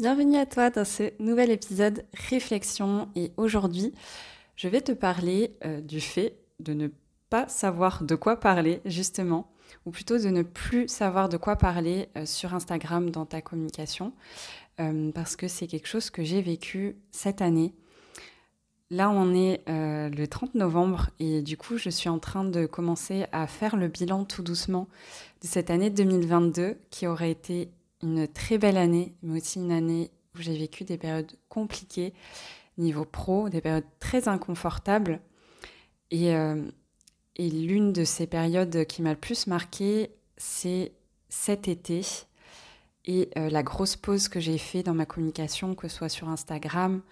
Bienvenue à toi dans ce nouvel épisode Réflexion. Et aujourd'hui je vais te parler euh, du fait de ne pas savoir de quoi parler justement. Ou plutôt de ne plus savoir de quoi parler euh, sur Instagram dans ta communication. Euh, parce que c'est quelque chose que j'ai vécu cette année. Là on est le 30 novembre. Et du coup je suis en train de commencer à faire le bilan tout doucement de cette année 2022 qui aurait été une très belle année, mais aussi une année où j'ai vécu des périodes compliquées niveau pro, des périodes très inconfortables. Et, euh, et l'une de ces périodes qui m'a le plus marquée, c'est cet été et euh, la grosse pause que j'ai fait dans ma communication, que ce soit sur Instagram,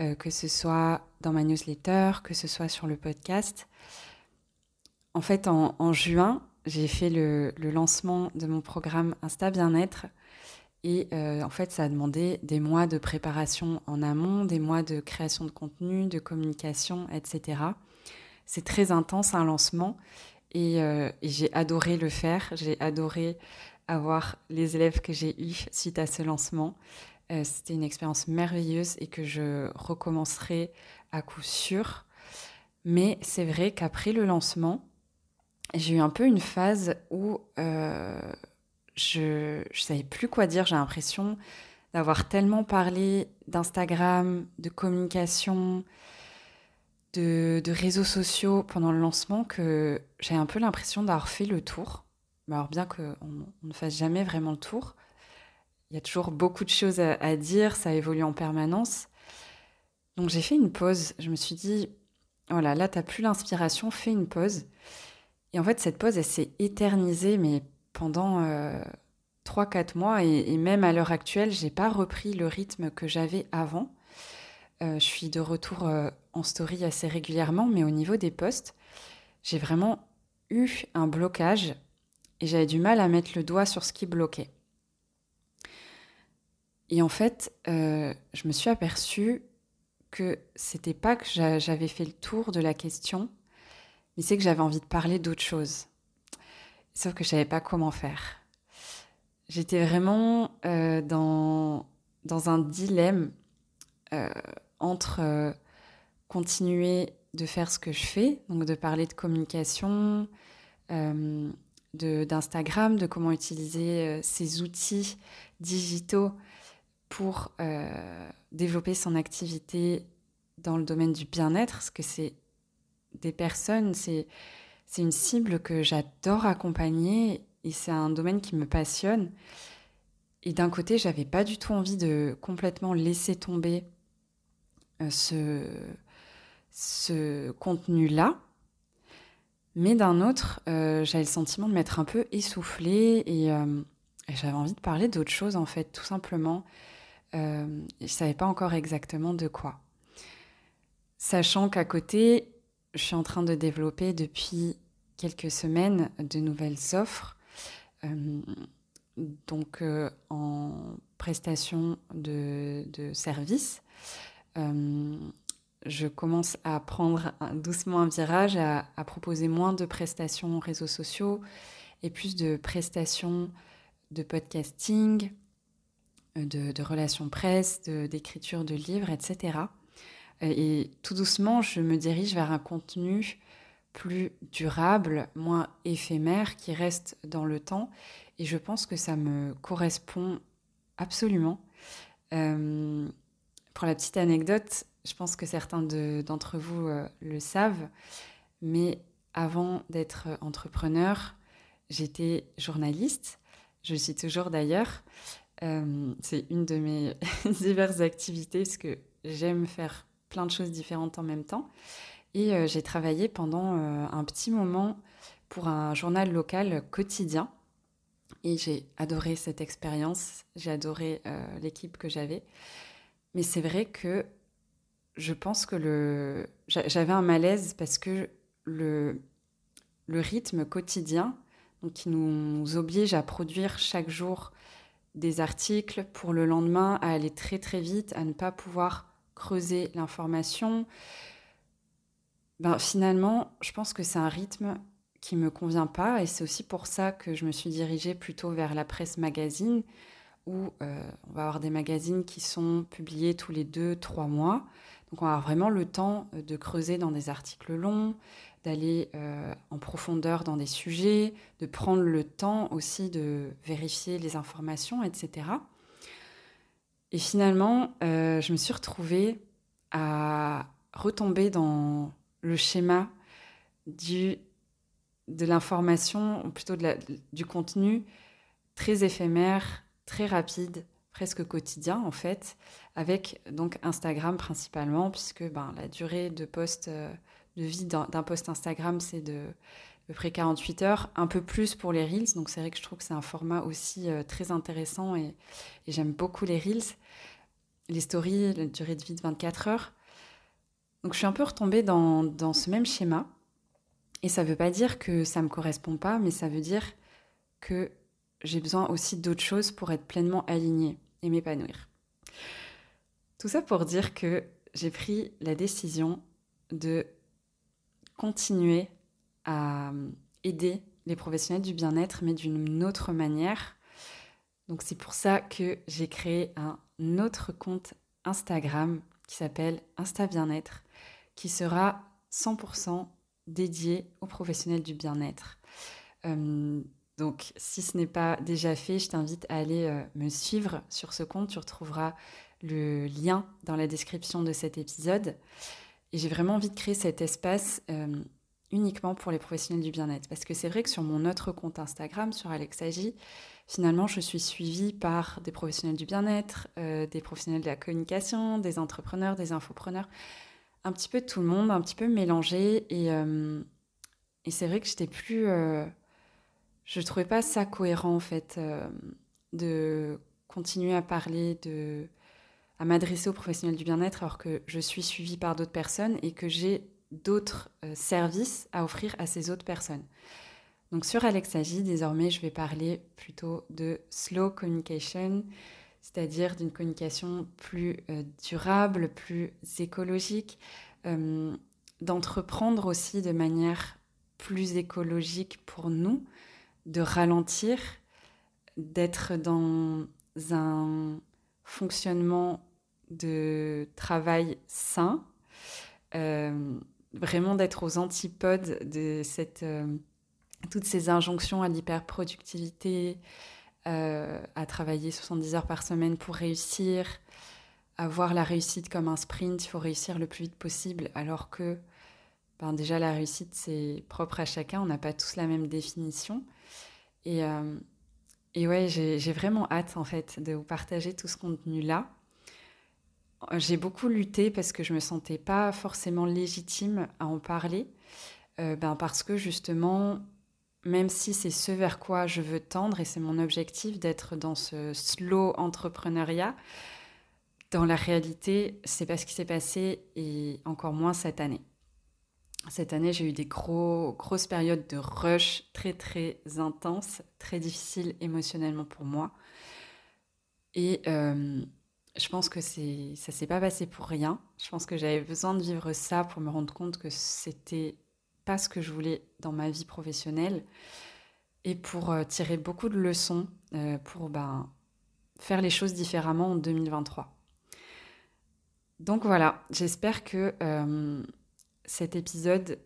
euh, que ce soit dans ma newsletter, que ce soit sur le podcast. En fait, en, en juin, j'ai fait le, lancement de mon programme Insta Bien-être et euh, en fait, ça a demandé des mois de préparation en amont, des mois de création de contenu, de communication, etc. C'est très intense un lancement et, euh, et j'ai adoré le faire. J'ai adoré avoir les élèves que j'ai eus suite à ce lancement. Euh, C'était une expérience merveilleuse et que je recommencerai à coup sûr. Mais c'est vrai qu'après le lancement, j'ai eu un peu une phase où euh, je ne savais plus quoi dire. J'ai l'impression d'avoir tellement parlé d'Instagram, de communication, de, réseaux sociaux pendant le lancement que j'ai un peu l'impression d'avoir fait le tour. Alors bien qu'on on ne fasse jamais vraiment le tour, il y a toujours beaucoup de choses à, à dire, ça évolue en permanence. Donc j'ai fait une pause. Je me suis dit, voilà, là, tu n'as plus l'inspiration, fais une pause. Et en fait, cette pause, elle s'est éternisée, mais pendant euh, 3-4 mois et, même à l'heure actuelle, j'ai pas repris le rythme que j'avais avant. Euh, je suis de retour euh, en story assez régulièrement, mais au niveau des posts, j'ai vraiment eu un blocage et j'avais du mal à mettre le doigt sur ce qui bloquait. Et en fait, euh, je me suis aperçue que c'était pas que j'avais fait le tour de la question, mais c'est que j'avais envie de parler d'autre chose. Sauf que je savais pas comment faire. J'étais vraiment euh, dans, dans un dilemme euh, entre euh, continuer de faire ce que je fais, donc de parler de communication, d'Instagram, de, de, comment utiliser ces outils digitaux pour développer son activité dans le domaine du bien-être, parce que c'est des personnes, c'est une cible que j'adore accompagner et c'est un domaine qui me passionne. Et d'un côté, j'avais pas du tout envie de complètement laisser tomber euh, ce, ce contenu-là. Mais d'un autre, euh, j'avais le sentiment de m'être un peu essoufflée et, euh, et j'avais envie de parler d'autre chose en fait, tout simplement. Je savais pas encore exactement de quoi. Sachant qu'à côté, je suis en train de développer depuis quelques semaines de nouvelles offres. Euh, donc euh, en prestation de, de services. Euh, je commence à prendre doucement un virage, à, proposer moins de prestations réseaux sociaux et plus de prestations de podcasting, de, de relations presse, d'écriture de, livres, etc. Et tout doucement, je me dirige vers un contenu plus durable, moins éphémère, qui reste dans le temps. Et je pense que ça me correspond absolument. Euh, pour la petite anecdote, je pense que certains d'entre vous euh, le savent, mais avant d'être entrepreneur, j'étais journaliste. Je suis toujours d'ailleurs. Euh, C'est une de mes diverses activités parce que j'aime faire plein de choses différentes en même temps. Et euh, j'ai travaillé pendant euh, un petit moment pour un journal local quotidien. Et j'ai adoré cette expérience, j'ai adoré euh, l'équipe que j'avais. Mais c'est vrai que je pense que le... j'avais un malaise parce que le, le rythme quotidien, donc qui nous oblige à produire chaque jour des articles pour le lendemain, à aller très très vite, à ne pas pouvoir creuser l'information, ben, finalement, je pense que c'est un rythme qui me convient pas et c'est aussi pour ça que je me suis dirigée plutôt vers la presse magazine où on va avoir des magazines qui sont publiés tous les deux, trois mois. Donc on va avoir vraiment le temps de creuser dans des articles longs, d'aller en profondeur dans des sujets, de prendre le temps aussi de vérifier les informations, etc. Et finalement, je me suis retrouvée à retomber dans le schéma du, de l'information, ou plutôt de du contenu très éphémère, très rapide, presque quotidien en fait, avec donc Instagram principalement, puisque ben, la durée de poste, euh, de vie d'un post Instagram, c'est de peu près 48 heures, un peu plus pour les Reels. Donc c'est vrai que je trouve que c'est un format aussi euh, très intéressant et, et j'aime beaucoup les Reels. Les stories, la durée de vie de 24 heures. Donc je suis un peu retombée dans, dans ce même schéma. Et ça ne veut pas dire que ça ne me correspond pas, mais ça veut dire que j'ai besoin aussi d'autres choses pour être pleinement alignée et m'épanouir. Tout ça pour dire que j'ai pris la décision de continuer à aider les professionnels du bien-être, mais d'une autre manière. Donc c'est pour ça que j'ai créé un autre compte Instagram qui s'appelle Insta Bien-être qui sera 100% dédié aux professionnels du bien-être. Euh, donc, si ce n'est pas déjà fait, je t'invite à aller euh, me suivre sur ce compte. Tu retrouveras le lien dans la description de cet épisode. Et j'ai vraiment envie de créer cet espace euh, uniquement pour les professionnels du bien-être. Parce que c'est vrai que sur mon autre compte Instagram, sur Alexagi, finalement, je suis suivie par des professionnels du bien-être, des professionnels de la communication, des entrepreneurs, des infopreneurs un petit peu tout le monde, un petit peu mélangé. Et, euh, et c'est vrai que j'étais plus. Euh, je trouvais pas ça cohérent, en fait, euh, de continuer à parler, de, à m'adresser aux professionnels du bien-être alors que je suis suivie par d'autres personnes et que j'ai d'autres services à offrir à ces autres personnes. Donc sur Alexagi, désormais, je vais parler plutôt de slow communication, c'est-à-dire d'une communication plus euh, durable, plus écologique, euh, d'entreprendre aussi de manière plus écologique pour nous, de ralentir, d'être dans un fonctionnement de travail sain, euh, vraiment d'être aux antipodes de cette, toutes ces injonctions à l'hyperproductivité, euh, à travailler 70 heures par semaine pour réussir, à voir la réussite comme un sprint, il faut réussir le plus vite possible, alors que ben déjà la réussite c'est propre à chacun, on n'a pas tous la même définition. Et, euh, et ouais, j'ai vraiment hâte en fait de vous partager tout ce contenu-là. J'ai beaucoup lutté parce que je me sentais pas forcément légitime à en parler, euh, ben parce que justement même si c'est ce vers quoi je veux tendre et c'est mon objectif d'être dans ce slow entrepreneuriat, dans la réalité, c'est pas ce qui s'est passé et encore moins cette année. Cette année, j'ai eu des gros, grosses périodes de rush très très intenses, très difficiles émotionnellement pour moi. Et euh, je pense que c'est, ça s'est pas passé pour rien. Je pense que j'avais besoin de vivre ça pour me rendre compte que c'était pas ce que je voulais dans ma vie professionnelle et pour euh, tirer beaucoup de leçons euh, pour ben, faire les choses différemment en 2023. Donc voilà, j'espère que euh, cet épisode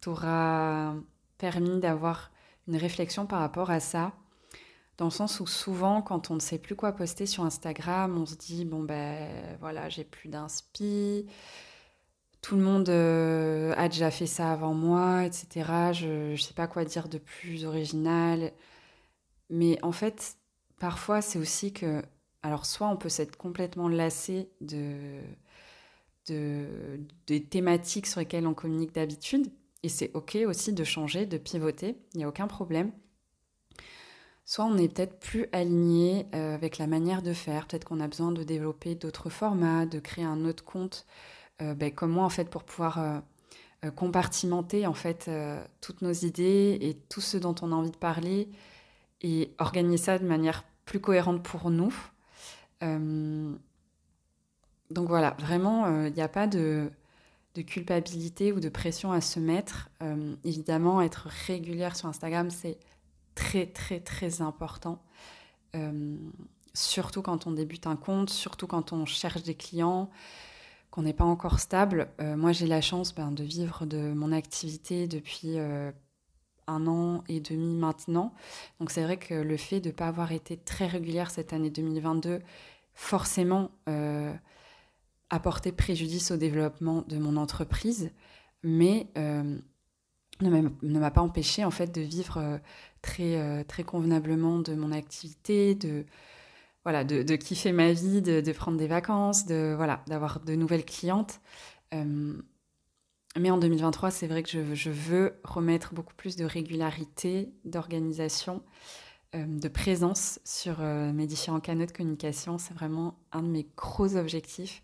t'aura permis d'avoir une réflexion par rapport à ça, dans le sens où souvent, quand on ne sait plus quoi poster sur Instagram, on se dit bon ben voilà, j'ai plus d'inspi, tout le monde euh, a déjà fait ça avant moi, etc. Je ne sais pas quoi dire de plus original. Mais en fait, parfois, c'est aussi que. Alors, soit on peut s'être complètement lassé de, de, des thématiques sur lesquelles on communique d'habitude. Et c'est OK aussi de changer, de pivoter. Il n'y a aucun problème. Soit on est peut-être plus aligné euh, avec la manière de faire. Peut-être qu'on a besoin de développer d'autres formats, de créer un autre compte euh, ben, comme moi en fait pour pouvoir euh, compartimenter en fait toutes nos idées et tout ce dont on a envie de parler et organiser ça de manière plus cohérente pour nous. donc voilà, vraiment, il n'y a pas de, de, culpabilité ou de pression à se mettre. évidemment, être régulière sur Instagram, c'est très très très important. surtout quand on débute un compte, surtout quand on cherche des clients, qu'on n'est pas encore stable. moi, j'ai la chance ben, de vivre de mon activité depuis un an et demi maintenant. Donc c'est vrai que le fait de ne pas avoir été très régulière cette année 2022, forcément, euh, a porté préjudice au développement de mon entreprise, mais euh, ne m'a pas empêché en fait de vivre euh, très, très convenablement de mon activité, de, voilà, de, kiffer ma vie, de, prendre des vacances, de voilà, d'avoir de nouvelles clientes. Mais en 2023, c'est vrai que je, veux remettre beaucoup plus de régularité, d'organisation, euh, de présence sur euh, mes différents canaux de communication. C'est vraiment un de mes gros objectifs.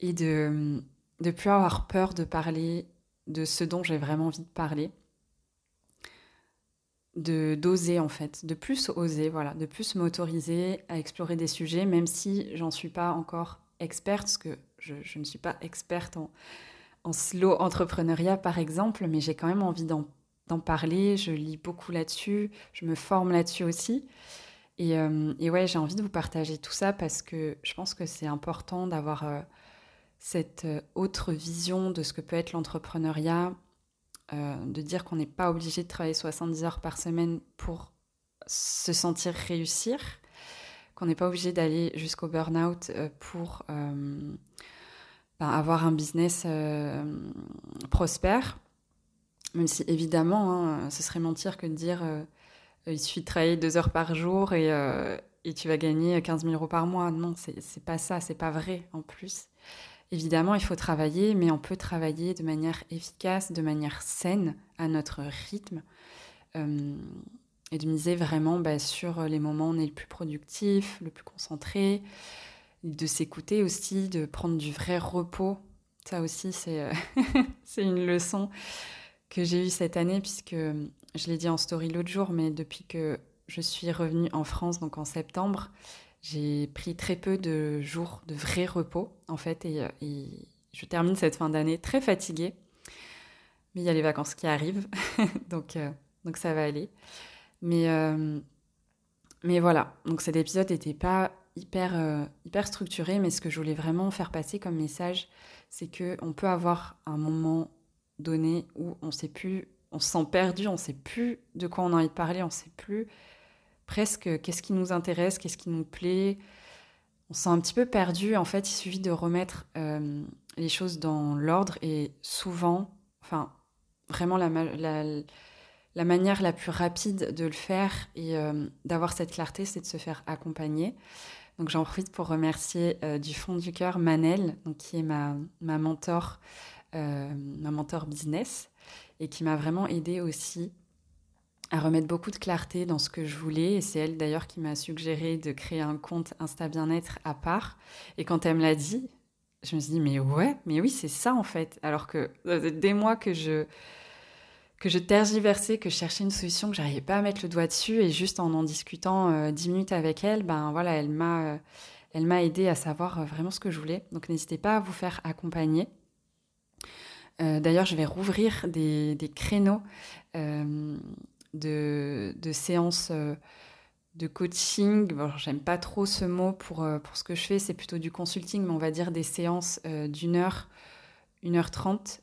Et de ne plus avoir peur de parler de ce dont j'ai vraiment envie de parler. De d'oser en fait, de plus oser, voilà, de plus m'autoriser à explorer des sujets, même si j'en suis pas encore experte, parce que je, ne suis pas experte en, slow entrepreneuriat, par exemple, mais j'ai quand même envie d'en parler. Je lis beaucoup là-dessus, je me forme là-dessus aussi. Et, euh, ouais, j'ai envie de vous partager tout ça parce que je pense que c'est important d'avoir euh, cette euh, autre vision de ce que peut être l'entrepreneuriat, de dire qu'on n'est pas obligé de travailler 70 heures par semaine pour se sentir réussir, qu'on n'est pas obligé d'aller jusqu'au burn-out pour ben, avoir un business euh, prospère. Même si évidemment, hein, ce serait mentir que de dire euh, il suffit de travailler deux heures par jour et, euh, et tu vas gagner 15 000 euros par mois. Non, c'est pas ça, c'est pas vrai en plus. Évidemment, il faut travailler, mais on peut travailler de manière efficace, de manière saine, à notre rythme, et de miser vraiment bah, sur les moments où on est le plus productif, le plus concentré, de s'écouter aussi, de prendre du vrai repos. Ça aussi, c'est euh, c'est une leçon que j'ai eue cette année, puisque je l'ai dit en story l'autre jour, mais depuis que je suis revenue en France, donc en septembre, j'ai pris très peu de jours de vrai repos, en fait, et, euh, je termine cette fin d'année très fatiguée. Mais il y a les vacances qui arrivent, donc, euh, donc ça va aller. Mais, mais voilà, donc cet épisode n'était pas hyper, euh, hyper structuré, mais ce que je voulais vraiment faire passer comme message, c'est qu'on peut avoir un moment donné où on sait plus, on se sent perdu, on sait plus de quoi on a envie de parler, on sait plus presque qu'est-ce qui nous intéresse, qu'est-ce qui nous plaît. On se sent un petit peu perdu. En fait, il suffit de remettre euh, les choses dans l'ordre et souvent, enfin, vraiment la, la, manière la plus rapide de le faire et euh, d'avoir cette clarté, c'est de se faire accompagner. Donc j'en profite pour remercier euh, du fond du cœur Manel, donc, qui est ma, ma mentor, ma mentor business, et qui m'a vraiment aidé aussi à remettre beaucoup de clarté dans ce que je voulais. Et c'est elle d'ailleurs qui m'a suggéré de créer un compte Insta Bien-être à part. Et quand elle me l'a dit, je me suis dit, mais ouais, mais oui, c'est ça en fait. Alors que euh, des mois que je que je tergiversais, que je cherchais une solution, que j'arrivais pas à mettre le doigt dessus, et juste en en discutant euh, dix minutes avec elle, ben voilà, elle m'a, euh, elle m'a aidé à savoir euh, vraiment ce que je voulais. Donc n'hésitez pas à vous faire accompagner. D'ailleurs, je vais rouvrir des, des créneaux de, séances de coaching. J'aime pas trop ce mot pour, pour ce que je fais, c'est plutôt du consulting, mais on va dire des séances d'une heure 1h30,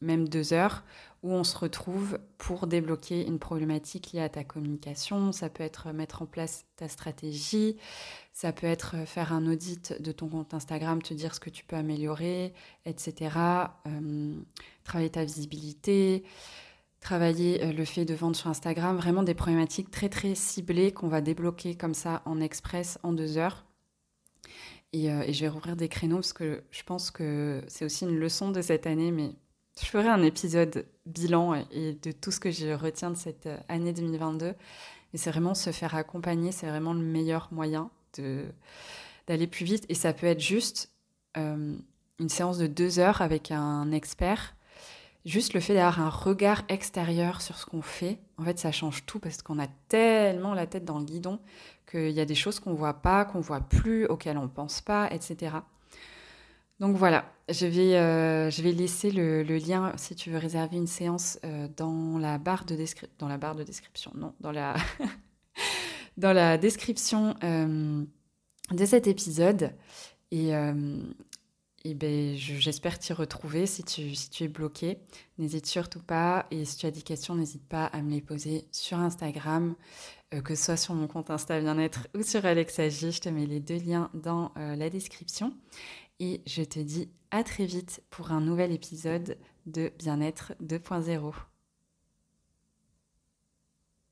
même 2 heures, où on se retrouve pour débloquer une problématique liée à ta communication. Ça peut être mettre en place ta stratégie, ça peut être faire un audit de ton compte Instagram, te dire ce que tu peux améliorer, etc. travailler ta visibilité, travailler euh, le fait de vendre sur Instagram, vraiment des problématiques très très ciblées qu'on va débloquer comme ça en express en deux heures. Euh, et, je vais rouvrir des créneaux parce que je pense que c'est aussi une leçon de cette année, mais je ferai un épisode bilan et, de tout ce que je retiens de cette euh, année 2022. Et c'est vraiment se faire accompagner, c'est vraiment le meilleur moyen d'aller plus vite. Et ça peut être juste une séance de deux heures avec un expert. Juste le fait d'avoir un regard extérieur sur ce qu'on fait, en fait, ça change tout parce qu'on a tellement la tête dans le guidon qu'il y a des choses qu'on voit pas, qu'on voit plus, auxquelles on pense pas, etc. Donc voilà, je vais, euh, laisser le, lien si tu veux réserver une séance euh, dans, la barre de dans la barre de description, non, dans la, dans la description de cet épisode. Et, et ben, j'espère t'y retrouver si tu, es bloqué. N'hésite surtout pas. Et si tu as des questions, n'hésite pas à me les poser sur Instagram, que ce soit sur mon compte Insta Bien-être ou sur Alexagi. Je te mets les deux liens dans la description. Et je te dis à très vite pour un nouvel épisode de Bien-être 2.0.